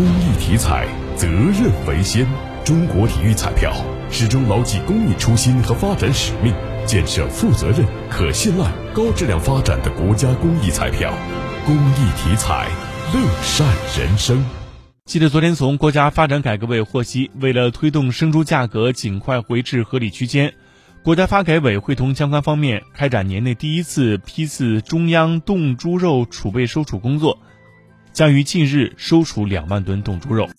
公益体彩，责任为先。中国体育彩票始终牢记公益初心和发展使命，建设负责任、可信赖、高质量发展的国家公益彩票。公益体彩，乐善人生。记得昨天从国家发展改革委获悉，为了推动生猪价格尽快回至合理区间，国家发改委会同相关方面开展年内第一次批次中央冻猪肉储备收储工作，将于近日收储两万吨冻猪肉。